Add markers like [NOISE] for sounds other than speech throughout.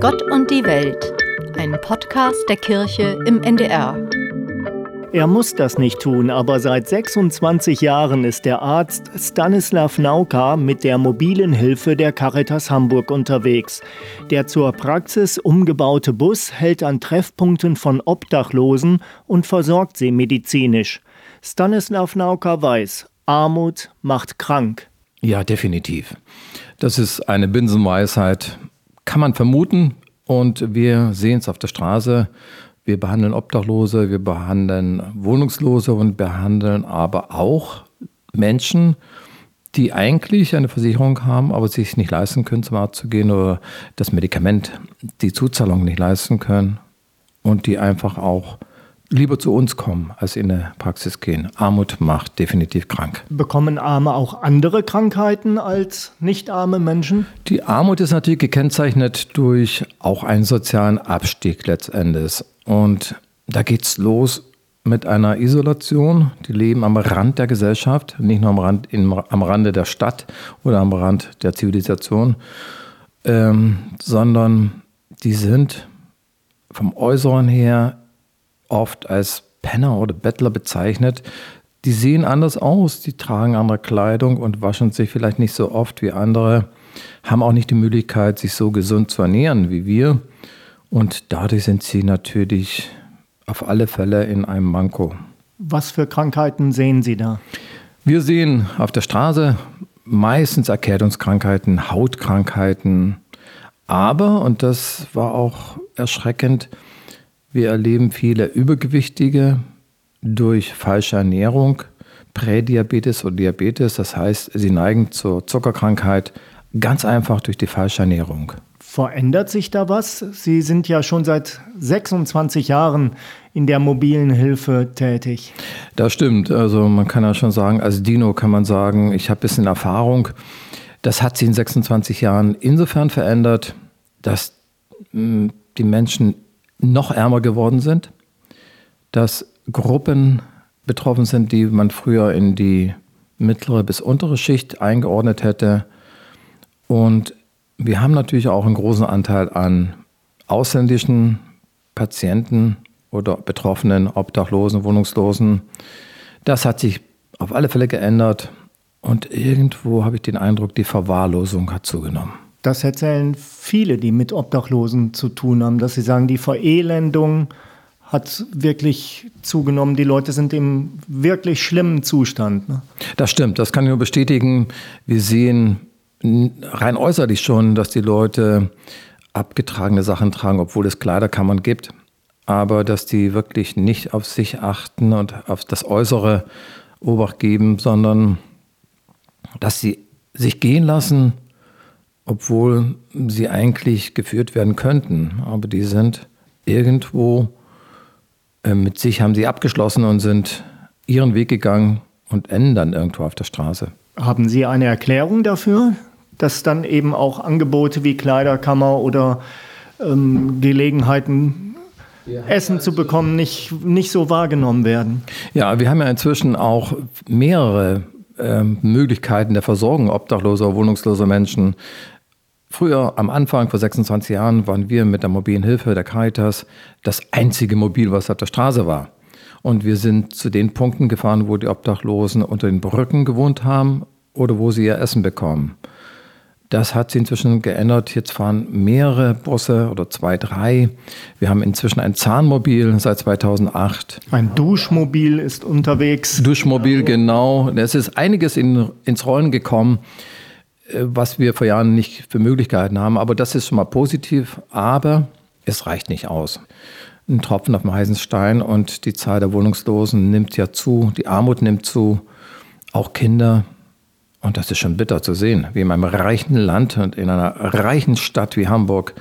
Gott und die Welt, ein Podcast der Kirche im NDR. Er muss das nicht tun, aber seit 26 Jahren ist der Arzt Stanislav Nauka mit der mobilen Hilfe der Caritas Hamburg unterwegs. Der zur Praxis umgebaute Bus hält an Treffpunkten von Obdachlosen und versorgt sie medizinisch. Stanislav Nauka weiß, Armut macht krank. Ja, definitiv. Das ist eine Binsenweisheit, kann man vermuten. Und wir sehen es auf der Straße. Wir behandeln Obdachlose, wir behandeln Wohnungslose und behandeln aber auch Menschen, die eigentlich eine Versicherung haben, aber sich nicht leisten können, zum Arzt zu gehen oder das Medikament, die Zuzahlung nicht leisten können und die einfach auch lieber zu uns kommen, als in eine Praxis gehen. Armut macht definitiv krank. Bekommen Arme auch andere Krankheiten als nicht arme Menschen? Die Armut ist natürlich gekennzeichnet durch auch einen sozialen Abstieg letztendlich. Und da geht es los mit einer Isolation. Die leben am Rand der Gesellschaft, nicht nur am, Rand, in, am Rande der Stadt oder am Rand der Zivilisation, ähm, sondern die sind vom Äußeren her oft als Penner oder Bettler bezeichnet. Die sehen anders aus, die tragen andere Kleidung und waschen sich vielleicht nicht so oft wie andere, haben auch nicht die Möglichkeit, sich so gesund zu ernähren wie wir. Und dadurch sind sie natürlich auf alle Fälle in einem Manko. Was für Krankheiten sehen Sie da? Wir sehen auf der Straße meistens Erkältungskrankheiten, Hautkrankheiten, aber, und das war auch erschreckend, wir erleben viele Übergewichtige durch falsche Ernährung, Prädiabetes oder Diabetes. Das heißt, sie neigen zur Zuckerkrankheit ganz einfach durch die falsche Ernährung. Verändert sich da was? Sie sind ja schon seit 26 Jahren in der mobilen Hilfe tätig. Das stimmt. Also man kann ja schon sagen, als Dino kann man sagen, ich habe ein bisschen Erfahrung. Das hat sich in 26 Jahren insofern verändert, dass hm, die Menschen noch ärmer geworden sind, dass Gruppen betroffen sind, die man früher in die mittlere bis untere Schicht eingeordnet hätte. Und wir haben natürlich auch einen großen Anteil an ausländischen Patienten oder Betroffenen, Obdachlosen, Wohnungslosen. Das hat sich auf alle Fälle geändert und irgendwo habe ich den Eindruck, die Verwahrlosung hat zugenommen. Das erzählen viele, die mit Obdachlosen zu tun haben, dass sie sagen, die Verelendung hat wirklich zugenommen. Die Leute sind im wirklich schlimmen Zustand. Ne? Das stimmt, das kann ich nur bestätigen. Wir sehen rein äußerlich schon, dass die Leute abgetragene Sachen tragen, obwohl es Kleiderkammern gibt. Aber dass die wirklich nicht auf sich achten und auf das Äußere Obacht geben, sondern dass sie sich gehen lassen, obwohl sie eigentlich geführt werden könnten. Aber die sind irgendwo äh, mit sich, haben sie abgeschlossen und sind ihren Weg gegangen und enden dann irgendwo auf der Straße. Haben Sie eine Erklärung dafür, dass dann eben auch Angebote wie Kleiderkammer oder ähm, Gelegenheiten Essen zu bekommen, nicht, nicht so wahrgenommen werden. Ja, wir haben ja inzwischen auch mehrere äh, Möglichkeiten der Versorgung obdachloser, wohnungsloser Menschen. Früher, am Anfang, vor 26 Jahren, waren wir mit der mobilen Hilfe der Caritas das einzige Mobil, was auf der Straße war. Und wir sind zu den Punkten gefahren, wo die Obdachlosen unter den Brücken gewohnt haben oder wo sie ihr Essen bekommen. Das hat sich inzwischen geändert. Jetzt fahren mehrere Busse oder zwei, drei. Wir haben inzwischen ein Zahnmobil seit 2008. Ein Duschmobil ist unterwegs. Duschmobil, genau. Es ist einiges in, ins Rollen gekommen. Äh, was wir vor Jahren nicht für Möglichkeiten haben. Aber das ist schon mal positiv. Aber es reicht nicht aus. Ein Tropfen auf dem heißen Stein und die Zahl der Wohnungslosen nimmt ja zu, die Armut nimmt zu, auch Kinder. Und das ist schon bitter zu sehen, wie in einem reichen Land und in einer reichen Stadt wie Hamburg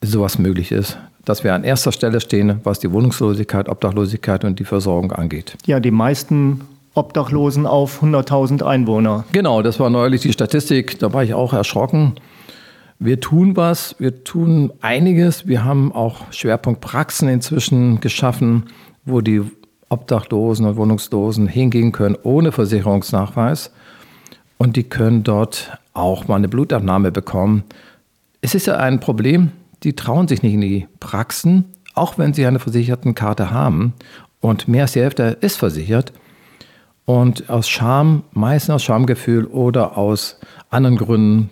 sowas möglich ist. Dass wir an erster Stelle stehen, was die Wohnungslosigkeit, Obdachlosigkeit und die Versorgung angeht. Ja, die meisten Obdachlosen auf 100.000 Einwohner. Genau, das war neulich die Statistik, da war ich auch erschrocken. Wir tun was, wir tun einiges. Wir haben auch Schwerpunktpraxen inzwischen geschaffen, wo die Obdachlosen und Wohnungslosen hingehen können ohne Versicherungsnachweis. Und die können dort auch mal eine Blutabnahme bekommen. Es ist ja ein Problem, die trauen sich nicht in die Praxen, auch wenn sie eine Versichertenkarte haben und mehr als die Hälfte ist versichert. Und aus Scham, meistens aus Schamgefühl oder aus anderen Gründen,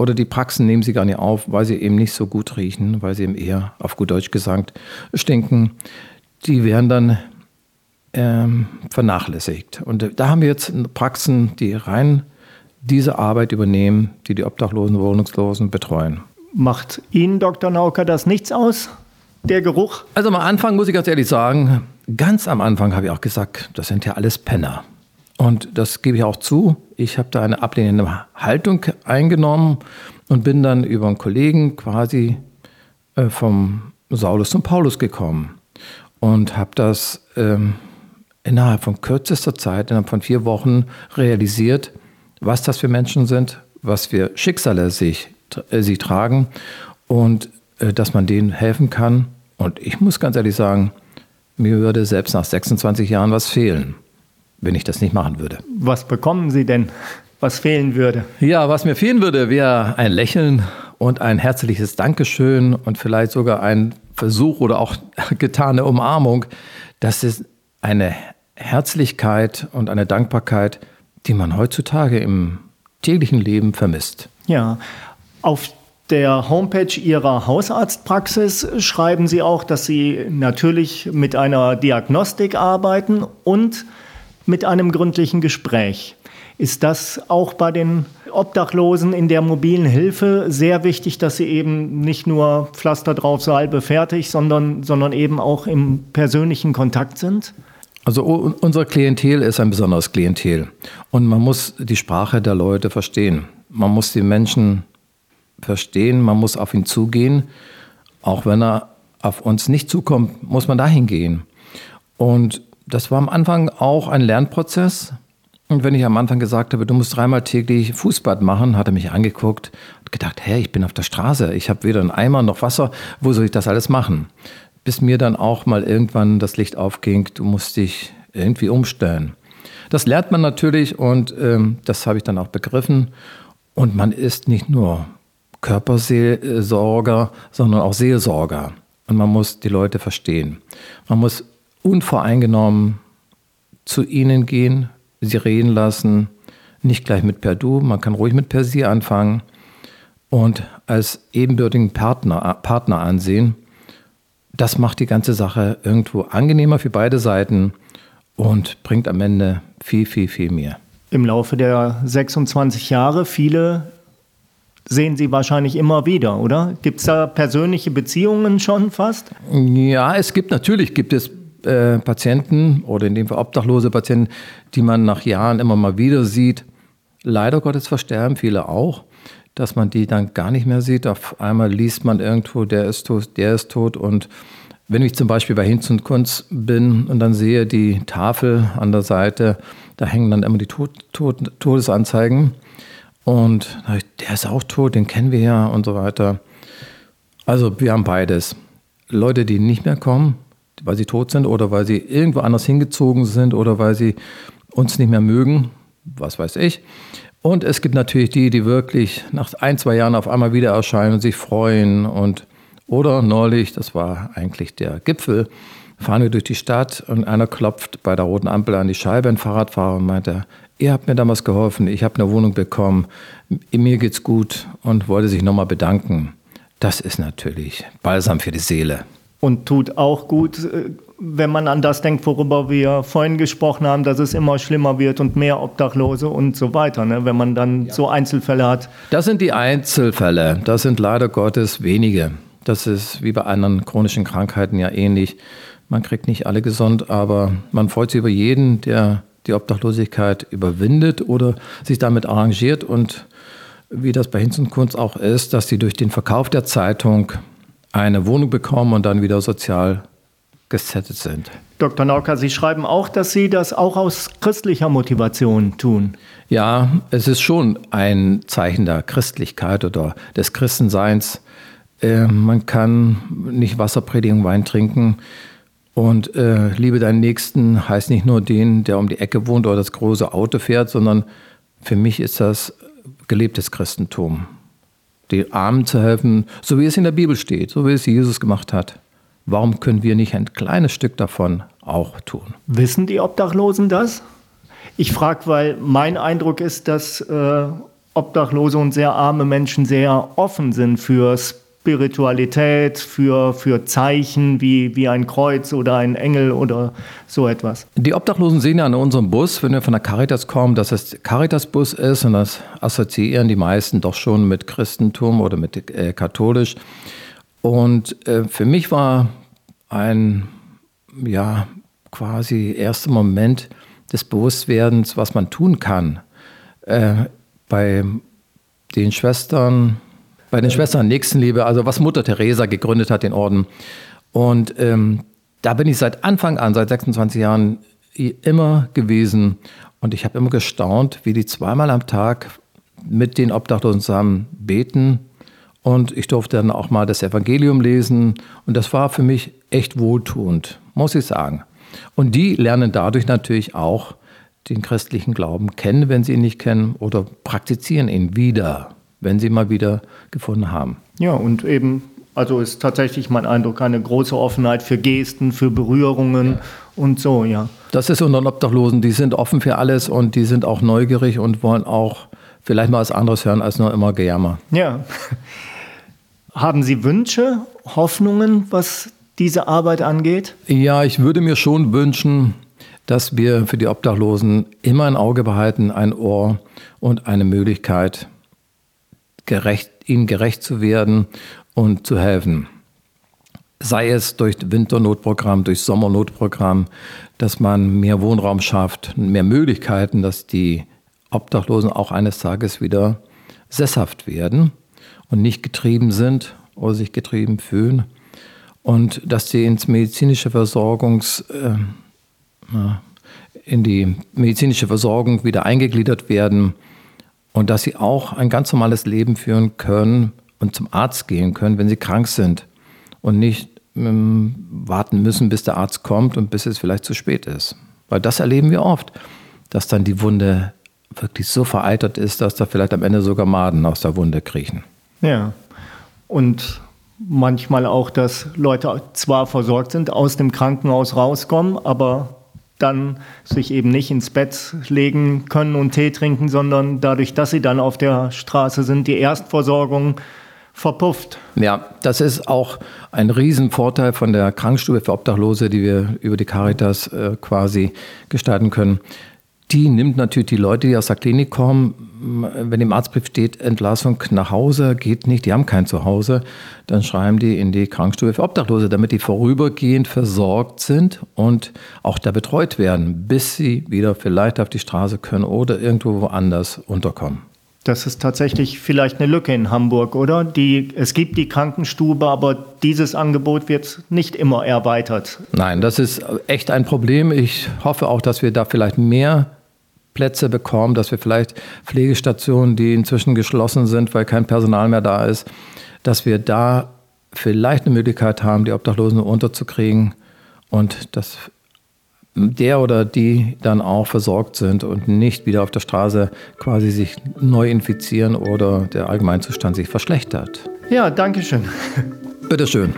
oder die Praxen nehmen sie gar nicht auf, weil sie eben nicht so gut riechen, weil sie eben eher, auf gut Deutsch gesagt, stinken. Die werden dann ähm, vernachlässigt. Und da haben wir jetzt Praxen, die rein diese Arbeit übernehmen, die die Obdachlosen, Wohnungslosen betreuen. Macht Ihnen, Dr. Nauker, das nichts aus, der Geruch? Also am Anfang muss ich ganz ehrlich sagen, ganz am Anfang habe ich auch gesagt, das sind ja alles Penner. Und das gebe ich auch zu. Ich habe da eine ablehnende Haltung eingenommen und bin dann über einen Kollegen quasi äh, vom Saulus zum Paulus gekommen und habe das ähm, innerhalb von kürzester Zeit, innerhalb von vier Wochen realisiert, was das für Menschen sind, was für Schicksale sich, äh, sie tragen und äh, dass man denen helfen kann. Und ich muss ganz ehrlich sagen, mir würde selbst nach 26 Jahren was fehlen, wenn ich das nicht machen würde. Was bekommen Sie denn, was fehlen würde? Ja, was mir fehlen würde, wäre ein Lächeln und ein herzliches Dankeschön und vielleicht sogar ein Versuch oder auch [LAUGHS] getane Umarmung. Das ist eine Herzlichkeit und eine Dankbarkeit, die man heutzutage im täglichen Leben vermisst. Ja, auf der Homepage Ihrer Hausarztpraxis schreiben Sie auch, dass Sie natürlich mit einer Diagnostik arbeiten und mit einem gründlichen Gespräch. Ist das auch bei den Obdachlosen in der mobilen Hilfe sehr wichtig, dass sie eben nicht nur Pflaster drauf, Salbe fertig, sondern, sondern eben auch im persönlichen Kontakt sind? Also unser Klientel ist ein besonderes Klientel und man muss die Sprache der Leute verstehen. Man muss die Menschen verstehen, man muss auf ihn zugehen. Auch wenn er auf uns nicht zukommt, muss man dahin gehen. Und das war am Anfang auch ein Lernprozess. Und wenn ich am Anfang gesagt habe, du musst dreimal täglich Fußbad machen, hat er mich angeguckt und gedacht, hey, ich bin auf der Straße, ich habe weder einen Eimer noch Wasser, wo soll ich das alles machen? bis mir dann auch mal irgendwann das Licht aufging, du musst dich irgendwie umstellen. Das lernt man natürlich und ähm, das habe ich dann auch begriffen. Und man ist nicht nur Körpersorger, sondern auch Seelsorger. Und man muss die Leute verstehen. Man muss unvoreingenommen zu ihnen gehen, sie reden lassen, nicht gleich mit per Du, man kann ruhig mit per Sie anfangen und als ebenbürtigen Partner, Partner ansehen das macht die ganze Sache irgendwo angenehmer für beide Seiten und bringt am Ende viel, viel, viel mehr. Im Laufe der 26 Jahre, viele sehen Sie wahrscheinlich immer wieder, oder? Gibt es da persönliche Beziehungen schon fast? Ja, es gibt natürlich gibt es äh, Patienten oder in dem Fall obdachlose Patienten, die man nach Jahren immer mal wieder sieht. Leider Gottes versterben viele auch dass man die dann gar nicht mehr sieht. Auf einmal liest man irgendwo, der ist tot, der ist tot. Und wenn ich zum Beispiel bei Hinz und Kunz bin und dann sehe die Tafel an der Seite, da hängen dann immer die Tod, Tod, Todesanzeigen. Und der ist auch tot, den kennen wir ja und so weiter. Also wir haben beides. Leute, die nicht mehr kommen, weil sie tot sind oder weil sie irgendwo anders hingezogen sind oder weil sie uns nicht mehr mögen, was weiß ich. Und es gibt natürlich die, die wirklich nach ein, zwei Jahren auf einmal wieder erscheinen und sich freuen. Und, oder neulich, das war eigentlich der Gipfel, fahren wir durch die Stadt und einer klopft bei der roten Ampel an die Scheibe, ein Fahrradfahrer, und meinte, ihr habt mir damals geholfen, ich habe eine Wohnung bekommen, mir geht's gut und wollte sich nochmal bedanken. Das ist natürlich balsam für die Seele. Und tut auch gut, äh, wenn man an das denkt, worüber wir vorhin gesprochen haben, dass es immer schlimmer wird und mehr Obdachlose und so weiter, ne? wenn man dann ja. so Einzelfälle hat. Das sind die Einzelfälle. Das sind leider Gottes wenige. Das ist wie bei anderen chronischen Krankheiten ja ähnlich. Man kriegt nicht alle gesund, aber man freut sich über jeden, der die Obdachlosigkeit überwindet oder sich damit arrangiert und wie das bei Hinz und Kunst auch ist, dass sie durch den Verkauf der Zeitung eine Wohnung bekommen und dann wieder sozial gesettet sind. Dr. Nauka, Sie schreiben auch, dass Sie das auch aus christlicher Motivation tun. Ja, es ist schon ein Zeichen der Christlichkeit oder des Christenseins. Äh, man kann nicht Wasser predigen, Wein trinken. Und äh, liebe deinen Nächsten heißt nicht nur den, der um die Ecke wohnt oder das große Auto fährt, sondern für mich ist das gelebtes Christentum. den Armen zu helfen, so wie es in der Bibel steht, so wie es Jesus gemacht hat. Warum können wir nicht ein kleines Stück davon auch tun? Wissen die Obdachlosen das? Ich frage, weil mein Eindruck ist, dass äh, Obdachlose und sehr arme Menschen sehr offen sind für Spiritualität, für, für Zeichen wie, wie ein Kreuz oder ein Engel oder so etwas. Die Obdachlosen sehen ja an unserem Bus, wenn wir von der Caritas kommen, dass es Caritas-Bus ist und das assoziieren die meisten doch schon mit Christentum oder mit äh, katholisch. Und äh, für mich war ein, ja, quasi erster Moment des Bewusstwerdens, was man tun kann. Äh, bei den Schwestern, bei den Schwestern Nächstenliebe, also was Mutter Teresa gegründet hat, den Orden. Und ähm, da bin ich seit Anfang an, seit 26 Jahren immer gewesen. Und ich habe immer gestaunt, wie die zweimal am Tag mit den Obdachlosen zusammen beten. Und ich durfte dann auch mal das Evangelium lesen. Und das war für mich echt wohltuend, muss ich sagen. Und die lernen dadurch natürlich auch den christlichen Glauben kennen, wenn sie ihn nicht kennen, oder praktizieren ihn wieder, wenn sie mal wieder gefunden haben. Ja, und eben, also ist tatsächlich mein Eindruck, eine große Offenheit für Gesten, für Berührungen ja. und so, ja. Das ist unter den Obdachlosen, die sind offen für alles und die sind auch neugierig und wollen auch vielleicht mal was anderes hören als nur immer Gejammer. Ja. [LAUGHS] Haben Sie Wünsche, Hoffnungen, was diese Arbeit angeht? Ja, ich würde mir schon wünschen, dass wir für die Obdachlosen immer ein Auge behalten, ein Ohr und eine Möglichkeit, gerecht, ihnen gerecht zu werden und zu helfen. Sei es durch Winternotprogramm, durch Sommernotprogramm, dass man mehr Wohnraum schafft, mehr Möglichkeiten, dass die Obdachlosen auch eines Tages wieder sesshaft werden und nicht getrieben sind oder sich getrieben fühlen und dass sie ins medizinische Versorgungs äh, in die medizinische Versorgung wieder eingegliedert werden und dass sie auch ein ganz normales Leben führen können und zum Arzt gehen können, wenn sie krank sind und nicht ähm, warten müssen, bis der Arzt kommt und bis es vielleicht zu spät ist. Weil das erleben wir oft, dass dann die Wunde wirklich so vereitert ist, dass da vielleicht am Ende sogar Maden aus der Wunde kriechen. Ja, und manchmal auch, dass Leute zwar versorgt sind, aus dem Krankenhaus rauskommen, aber dann sich eben nicht ins Bett legen können und Tee trinken, sondern dadurch, dass sie dann auf der Straße sind, die Erstversorgung verpufft. Ja, das ist auch ein Riesenvorteil von der Krankstube für Obdachlose, die wir über die Caritas äh, quasi gestalten können die nimmt natürlich die Leute, die aus der Klinik kommen, wenn im Arztbrief steht, Entlassung nach Hause, geht nicht, die haben kein Zuhause, dann schreiben die in die Krankenstube für Obdachlose, damit die vorübergehend versorgt sind und auch da betreut werden, bis sie wieder vielleicht auf die Straße können oder irgendwo woanders unterkommen. Das ist tatsächlich vielleicht eine Lücke in Hamburg, oder? Die, es gibt die Krankenstube, aber dieses Angebot wird nicht immer erweitert. Nein, das ist echt ein Problem. Ich hoffe auch, dass wir da vielleicht mehr Plätze bekommen, dass wir vielleicht Pflegestationen, die inzwischen geschlossen sind, weil kein Personal mehr da ist, dass wir da vielleicht eine Möglichkeit haben, die Obdachlosen unterzukriegen und dass der oder die dann auch versorgt sind und nicht wieder auf der Straße quasi sich neu infizieren oder der Allgemeinzustand sich verschlechtert. Ja, danke schön. Bitteschön.